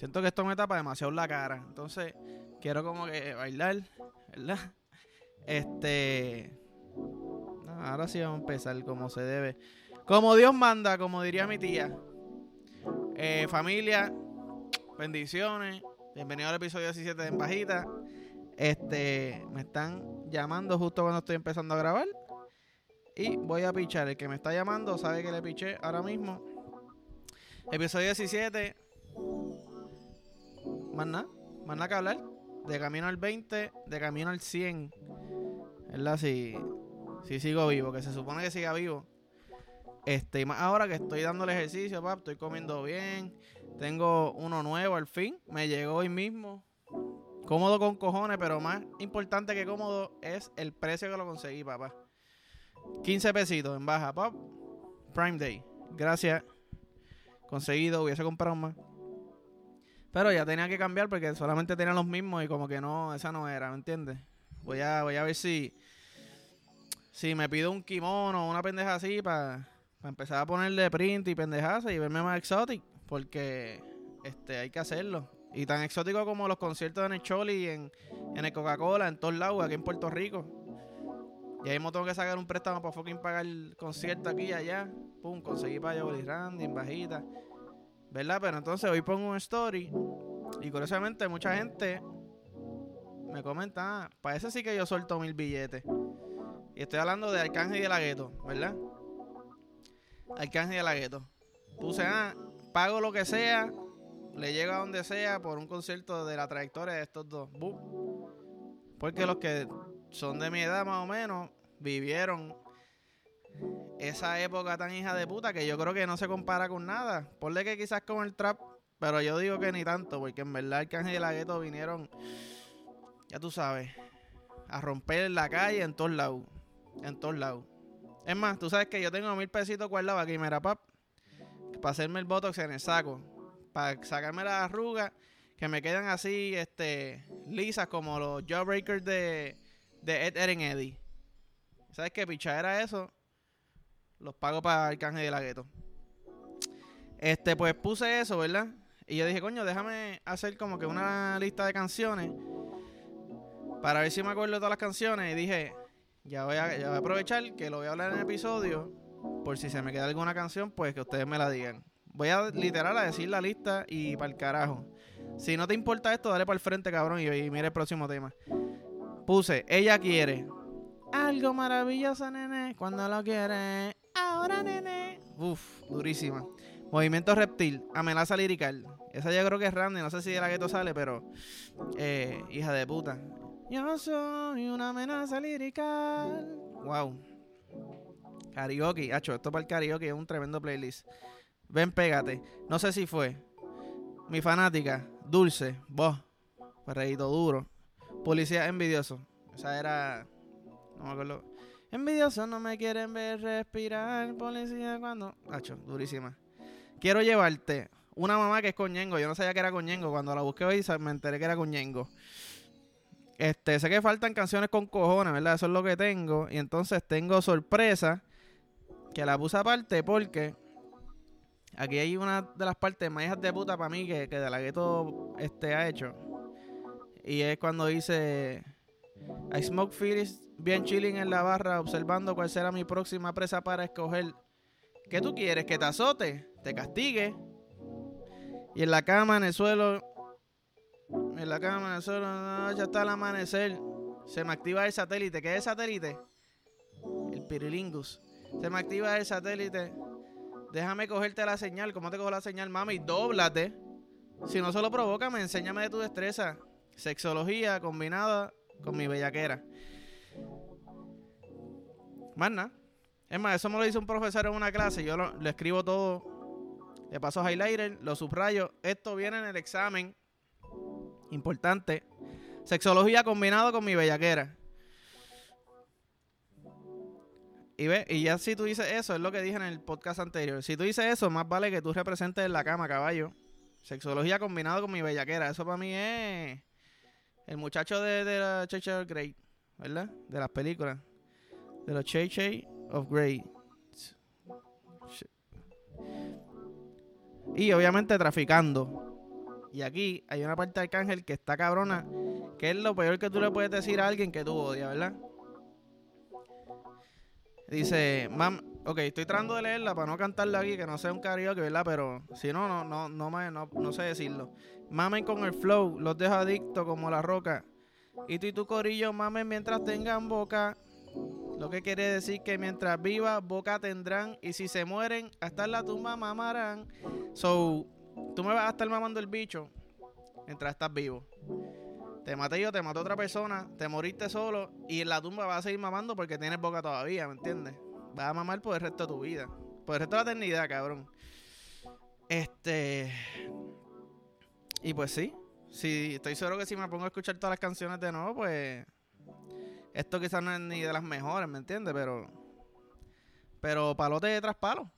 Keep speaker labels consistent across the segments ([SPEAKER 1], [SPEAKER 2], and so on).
[SPEAKER 1] Siento que esto me tapa demasiado la cara. Entonces, quiero como que bailar, ¿verdad? Este. ahora sí vamos a empezar como se debe. Como Dios manda, como diría mi tía. Eh, familia, bendiciones. Bienvenido al episodio 17 de Embajita. Este, me están llamando justo cuando estoy empezando a grabar. Y voy a pichar. El que me está llamando sabe que le piché ahora mismo. Episodio 17. Más nada. Más nada que hablar. De camino al 20. De camino al 100. ¿Verdad? Si, si sigo vivo. Que se supone que siga vivo. Este, y más ahora que estoy dando el ejercicio, pap, estoy comiendo bien. Tengo uno nuevo al fin. Me llegó hoy mismo. Cómodo con cojones, pero más importante que cómodo es el precio que lo conseguí, papá. 15 pesitos en baja, pop. Prime Day. Gracias. Conseguido, hubiese comprado más. Pero ya tenía que cambiar porque solamente tenía los mismos y como que no, esa no era, ¿me entiendes? Voy a, voy a ver si, si me pido un kimono o una pendeja así para empezar a ponerle print y pendejas y verme más exótico. Porque este, hay que hacerlo. Y tan exótico como los conciertos en el Choli, en, en el Coca-Cola, en todos lados, aquí en Puerto Rico. Y ahí mismo tengo que sacar un préstamo para fucking pagar el concierto aquí y allá. Pum, conseguí para Jolie Randy en bajita. ¿Verdad? Pero entonces hoy pongo un story. Y curiosamente mucha gente me comenta, ah, parece sí que yo suelto mil billetes. Y estoy hablando de Arcángel y de la ¿verdad? Arcángel y de la. Puse, ah, pago lo que sea, le llego a donde sea por un concierto de la trayectoria de estos dos. Porque los que son de mi edad más o menos, vivieron esa época tan hija de puta que yo creo que no se compara con nada. Ponle que quizás con el trap, pero yo digo que ni tanto, porque en verdad Arcángel y la Gueto vinieron, ya tú sabes, a romper la calle en todos lados. En todos lados. Es más, tú sabes que yo tengo mil pesitos guardados aquí, mira, pap, para hacerme el botox en el saco, para sacarme las arrugas que me quedan así, este, lisas como los jawbreakers de de Ed Eren Eddy. ¿Sabes qué? Pichadera eso. Los pago para Arcángel de la Gueto. Este, pues puse eso, ¿verdad? Y yo dije, coño, déjame hacer como que una lista de canciones. Para ver si me acuerdo de todas las canciones. Y dije, ya voy, a, aprovechar que lo voy a hablar en el episodio. Por si se me queda alguna canción, pues que ustedes me la digan. Voy a literal a decir la lista y para el carajo. Si no te importa esto, dale para el frente, cabrón, y, y mire el próximo tema. Puse, ella quiere. Algo maravilloso, nene. Cuando lo quiere. Ahora, nene. Uf, durísima. Movimiento reptil. Amenaza lirical. Esa yo creo que es Randy. No sé si de la gueto sale, pero. Eh, hija de puta. Yo soy una amenaza lirical. Wow. Karaoke. Hacho, esto para el karaoke es un tremendo playlist. Ven, pégate. No sé si fue. Mi fanática. Dulce. Vos. Perreíto duro. Policía envidioso. Esa era. No me acuerdo. Envidioso, no me quieren ver respirar. Policía cuando. Hacho, durísima. Quiero llevarte. Una mamá que es coñengo. Yo no sabía que era coñengo. Cuando la busqué hoy me enteré que era coñengo. Este, sé que faltan canciones con cojones, ¿verdad? Eso es lo que tengo. Y entonces tengo sorpresa. Que la puse aparte porque. Aquí hay una de las partes más hijas de puta para mí que, que de la gueto este, ha hecho y es cuando dice, I smoke Phillies bien chilling en la barra, observando cuál será mi próxima presa para escoger. ¿Qué tú quieres? ¿Que te azote? ¿Te castigue? Y en la cama, en el suelo, en la cama, en el suelo, ya está el amanecer. Se me activa el satélite. ¿Qué es el satélite? El pirilingus. Se me activa el satélite. Déjame cogerte la señal. ¿Cómo te cojo la señal, mami? Dóblate. Si no solo provócame, enséñame de tu destreza. Sexología combinada con mi bellaquera. Más nada. Es más, eso me lo hizo un profesor en una clase. Yo lo, escribo todo. Le paso highlighter, lo subrayo. Esto viene en el examen. Importante. Sexología combinado con mi bellaquera. Y ve, y ya si tú dices eso, es lo que dije en el podcast anterior. Si tú dices eso, más vale que tú representes en la cama, caballo. Sexología combinado con mi bellaquera. Eso para mí es el muchacho de, de la Cheche Grey, ¿verdad? De las películas. De los Cheche of Grey. Y obviamente traficando. Y aquí hay una parte de Arcángel que está cabrona, que es lo peor que tú le puedes decir a alguien que tú odias, ¿verdad? Dice, mam, ok, estoy tratando de leerla para no cantarla aquí, que no sea un karaoke, ¿verdad? Pero si no, no, no, no, me, no, no sé decirlo. Mamen con el flow, los dejo adictos como la roca. Y tú y tu corillo mamen mientras tengan boca. Lo que quiere decir que mientras viva, boca tendrán. Y si se mueren, hasta en la tumba mamarán. So, tú me vas a estar mamando el bicho mientras estás vivo. Te maté yo, te mató otra persona, te moriste solo y en la tumba vas a seguir mamando porque tienes boca todavía, ¿me entiendes? Vas a mamar por el resto de tu vida. Por el resto de la eternidad, cabrón. Este. Y pues sí. Sí, estoy seguro que si me pongo a escuchar todas las canciones de nuevo, pues. Esto quizás no es ni de las mejores, ¿me entiendes? Pero. Pero palote tras palo.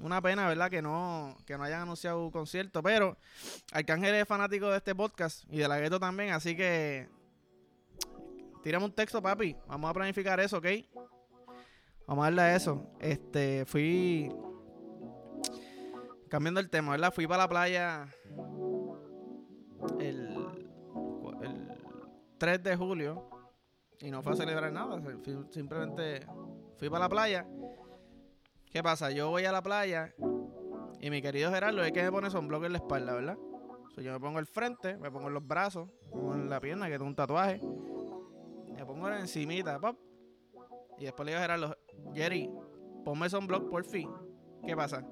[SPEAKER 1] Una pena, ¿verdad? Que no, que no hayan anunciado un concierto. Pero Arcángel es fanático de este podcast y de la gueto también. Así que. Tírame un texto, papi. Vamos a planificar eso, ¿ok? Vamos a darle a eso. Este, fui. Cambiando el tema, ¿verdad? Fui para la playa el, el 3 de julio y no fue a celebrar nada. Simplemente fui para la playa ¿Qué pasa? Yo voy a la playa y mi querido Gerardo es que me pone bloque en la espalda, ¿verdad? yo me pongo el frente, me pongo en los brazos, me pongo en la pierna, que tengo un tatuaje. Me pongo encimita, pop. Y después le digo a Gerardo, Jerry, ponme sunblock por fin. ¿Qué pasa?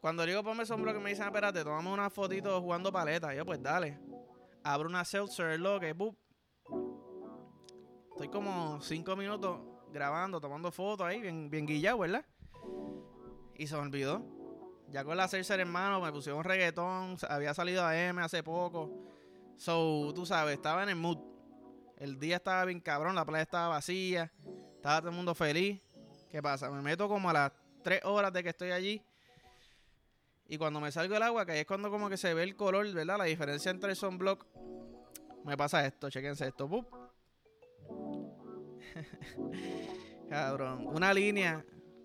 [SPEAKER 1] Cuando digo ponme sunblock me dicen, espérate, tomamos una fotito jugando paleta. Yo, pues dale. Abro una seltzer, lo que, Estoy como cinco minutos grabando, tomando fotos ahí, bien, bien guillado, ¿verdad? Y se me olvidó. Ya con la Cercer hermano me pusieron reggaetón, había salido a M hace poco. So, tú sabes, estaba en el mood. El día estaba bien cabrón, la playa estaba vacía, estaba todo el mundo feliz. ¿Qué pasa? Me meto como a las 3 horas de que estoy allí. Y cuando me salgo del agua, que ahí es cuando como que se ve el color, ¿verdad? La diferencia entre el sunblock. Me pasa esto, chequense esto. Cabrón. Una línea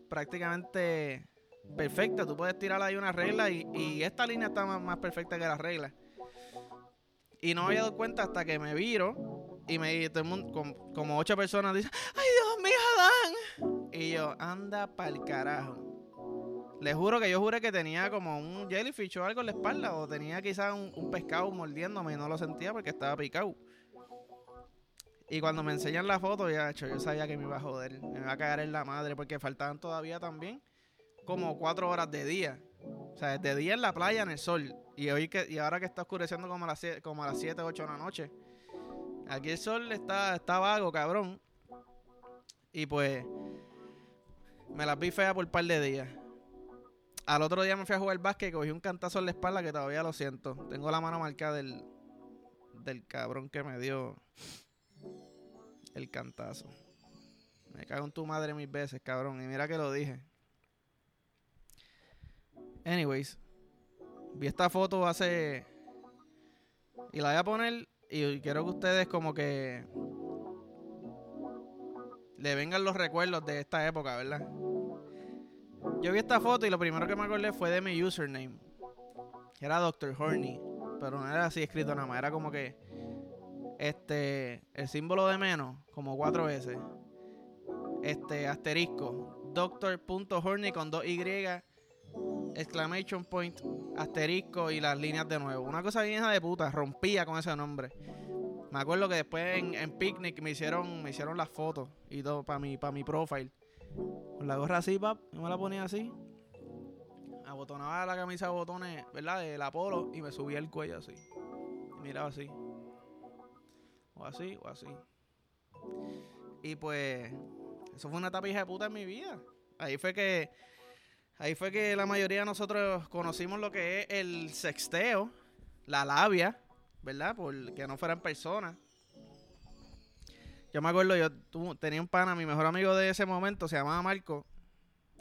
[SPEAKER 1] prácticamente perfecta. Tú puedes tirar ahí una regla y, esta línea está más, perfecta que la regla. Y no había dado cuenta hasta que me viro y me todo el mundo, como, ocho personas dicen, ¡ay Dios anda pa'l carajo. Les juro que yo juré que tenía como un jellyfish o algo en la espalda o tenía quizás un, pescado mordiéndome y no lo sentía porque estaba picado. Y cuando me enseñan la foto, ya, yo sabía que me iba a joder, me iba a caer en la madre, porque faltaban todavía también como cuatro horas de día. O sea, de día en la playa, en el sol. Y hoy que, y ahora que está oscureciendo como a las como a las 7, 8 de la noche. Aquí el sol está, está vago, cabrón. Y pues me las vi fea por un par de días. Al otro día me fui a jugar básquet y cogí un cantazo en la espalda que todavía lo siento. Tengo la mano marcada del, del cabrón que me dio el cantazo. Me cago en tu madre mil veces, cabrón. Y mira que lo dije. Anyways, vi esta foto hace. Y la voy a poner. Y quiero que ustedes, como que. Le vengan los recuerdos de esta época, ¿verdad? Yo vi esta foto y lo primero que me acordé fue de mi username. Era Dr. Horny. Pero no era así escrito nada más. Era como que este, el símbolo de menos, como cuatro veces. Este, asterisco. Doctor.horny con dos Y. Exclamation point, asterisco y las líneas de nuevo. Una cosa vieja de puta, rompía con ese nombre. Me acuerdo que después en, en Picnic me hicieron, me hicieron las fotos y todo para mi, para mi profile. Con la gorra así, pap, yo me la ponía así. Abotonaba la camisa de botones, ¿verdad? Del Apolo y me subía el cuello así. Y miraba así o así, o así. Y pues, eso fue una etapa de puta en mi vida. Ahí fue que, ahí fue que la mayoría de nosotros conocimos lo que es el sexteo, la labia, ¿verdad? Porque no fueran personas. Yo me acuerdo, yo tenía un pana, mi mejor amigo de ese momento, se llamaba Marco.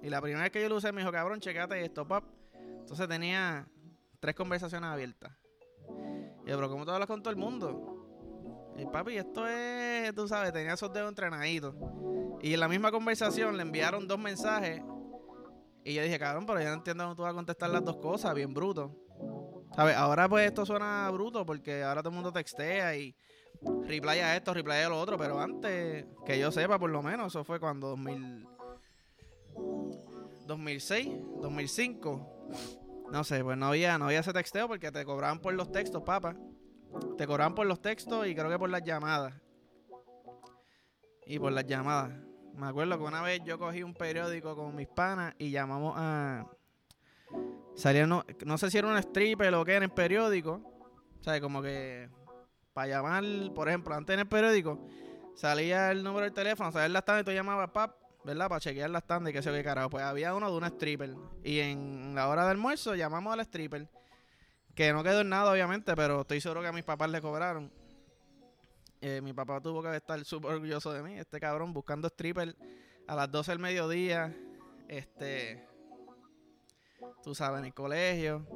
[SPEAKER 1] Y la primera vez que yo lo usé, me dijo, cabrón, checate esto, pap. Entonces tenía tres conversaciones abiertas. Y yo, pero ¿cómo te hablas con todo el mundo? Y papi, esto es, tú sabes, tenía esos dedos entrenaditos. Y en la misma conversación le enviaron dos mensajes Y yo dije, cabrón, pero yo no entiendo cómo tú vas a contestar las dos cosas, bien bruto. ¿Sabes? Ahora pues esto suena bruto porque ahora todo el mundo textea y replaya esto, replaya lo otro, pero antes, que yo sepa por lo menos, eso fue cuando 2000, 2006, 2005, no sé, pues no había, no había ese texteo porque te cobraban por los textos, papá. Te cobraban por los textos y creo que por las llamadas. Y por las llamadas. Me acuerdo que una vez yo cogí un periódico con mis panas y llamamos a. Salía, no, no sé si era un stripper o qué en el periódico. Sea, como que para llamar, por ejemplo, antes en el periódico, salía el número del teléfono, salía la stand y tú llamabas pap, ¿verdad? Para chequear la stand y qué sé qué carajo. Pues había uno de una stripper. Y en la hora de almuerzo llamamos al stripper. Que no quedó en nada, obviamente, pero estoy seguro que a mis papás le cobraron. Eh, mi papá tuvo que estar súper orgulloso de mí. Este cabrón buscando stripper a las 12 del mediodía. Este. Tú sabes, en el colegio.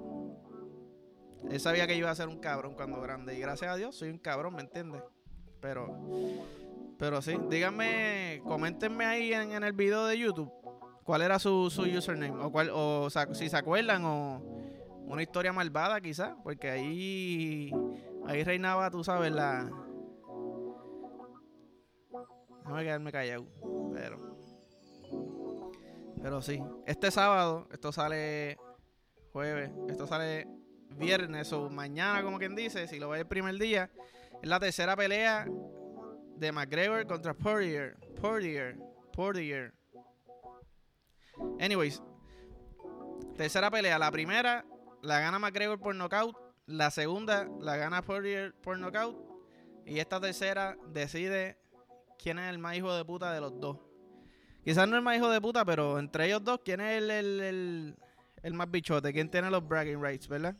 [SPEAKER 1] Él sabía que yo iba a ser un cabrón cuando grande. Y gracias a Dios soy un cabrón, ¿me entiendes? Pero. Pero sí, díganme, coméntenme ahí en, el video de YouTube cuál era su, su username. O, cuál, o, si se acuerdan, o una historia malvada quizás. Porque ahí. Ahí reinaba, tú sabes, la a quedarme callado. Pero. Pero sí. Este sábado, esto sale jueves, esto sale viernes o mañana, como quien dice, si lo ve el primer día, es la tercera pelea de McGregor contra Portier. Portier. Portier. Anyways, tercera pelea. La primera la gana McGregor por knockout. La segunda la gana Portier por knockout. Y esta tercera decide quién es el más hijo de puta de los dos. Quizás no el más hijo de puta, pero entre ellos dos, ¿quién es el, más bichote? ¿Quién tiene los bragging rights, verdad?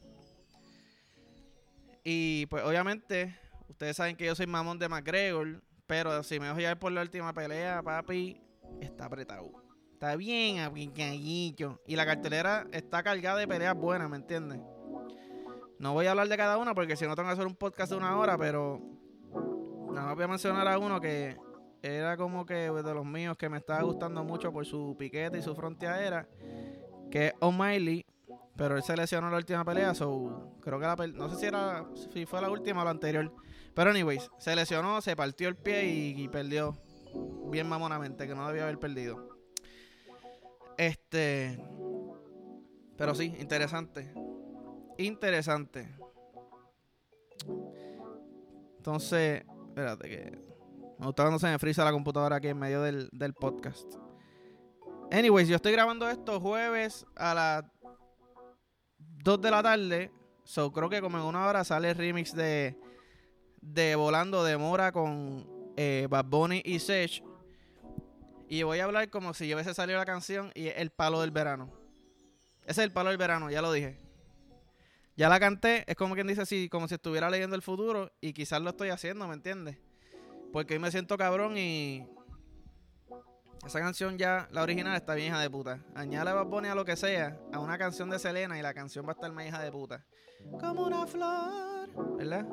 [SPEAKER 1] Y pues obviamente, ustedes saben que yo soy mamón de McGregor, pero si me a ir por la última pelea, papi, está apretado. Está bien aplicadillo. Y la cartelera está cargada de peleas buenas, ¿me entiendes? No voy a hablar de cada una porque si no tengo que hacer un podcast de una hora, pero nada más voy a mencionar a uno que era como que de los míos que me estaba gustando mucho por su piquete y su fronteadera, que es O'Malley, pero él se lesionó en la última pelea, so creo que la no sé si era si fue la última o la anterior, pero anyways, se lesionó, se partió el pie y, perdió bien mamonamente, que no debía haber perdido. Este, pero sí, interesante, interesante. Entonces, espérate que me gusta cuando se me frisa la computadora aquí en medio del, podcast. Anyways, yo estoy grabando esto jueves a las 2 de la tarde. So creo que como en una hora sale el remix de, de Volando de Mora con eh, Bad Bunny y Sech. Y voy a hablar como si yo hubiese salido la canción y el palo del verano. Ese es el palo del verano, ya lo dije. Ya la canté, es como quien dice así, como si estuviera leyendo el futuro y quizás lo estoy haciendo, ¿me entiendes? Porque hoy me siento cabrón y. Esa canción ya, la original, está bien hija de puta. Añade a Bad a lo que sea, a una canción de Selena y la canción va a estar más hija de puta. Como una flor, ¿verdad?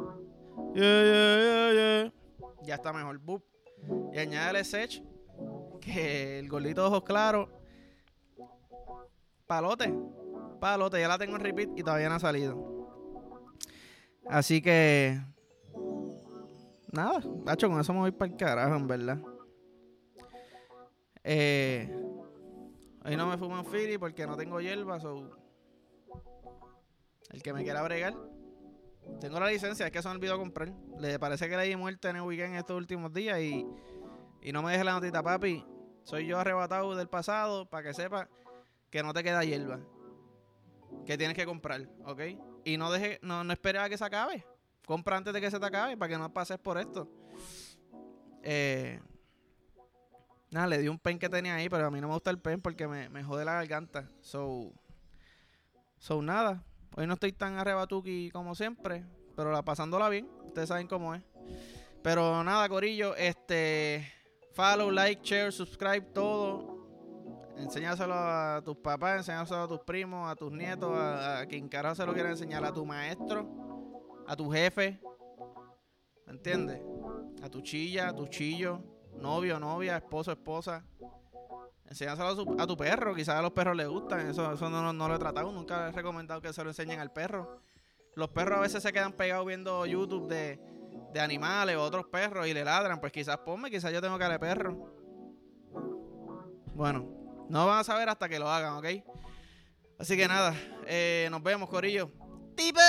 [SPEAKER 1] Yeah, yeah, yeah, yeah. Ya está mejor. Boop. Y añádele Sech, que el gordito de ojos claros. Palote. Palote, ya la tengo en repeat y todavía no ha salido. Así que nada, macho, con eso me voy para el carajo, en verdad. Eh, hoy no me fumo en Philly porque no tengo hierba, so el que me quiera bregar. Tengo la licencia, es que se me olvidó comprar. Le parece que le di muerte en el weekend estos últimos días y, y no me deje la notita, papi. Soy yo arrebatado del pasado para que sepa que no te queda hierba. Que tienes que comprar, ¿ok? Y no deje, no, no espere a que se acabe. Compra antes de que se te acabe para que no pases por esto. Eh, nada, le di un pen que tenía ahí, pero a mí no me gusta el pen porque me, me jode la garganta. So, so nada. Hoy no estoy tan arrebatuki como siempre, pero la pasándola bien. Ustedes saben cómo es. Pero nada, Corillo, este follow, like, share, subscribe, todo. Enséñaselo a tus papás, enséñaselo a tus primos, a tus nietos, a, quien carajo se lo quiera enseñar, a tu maestro a tu jefe, ¿entiendes? A tu chilla, a tu chillo, novio, novia, esposo, esposa. enséñaselo a, tu perro. Quizás a los perros les gustan. Eso, no, lo he tratado. Nunca he recomendado que se lo enseñen al perro. Los perros a veces se quedan pegados viendo YouTube de, de animales o otros perros y le ladran. Pues quizás ponme, quizás yo tengo cara de perro. Bueno, no van a saber hasta que lo hagan, ¿ok? Así que nada, eh, nos vemos, Corillo. ¡Tipo!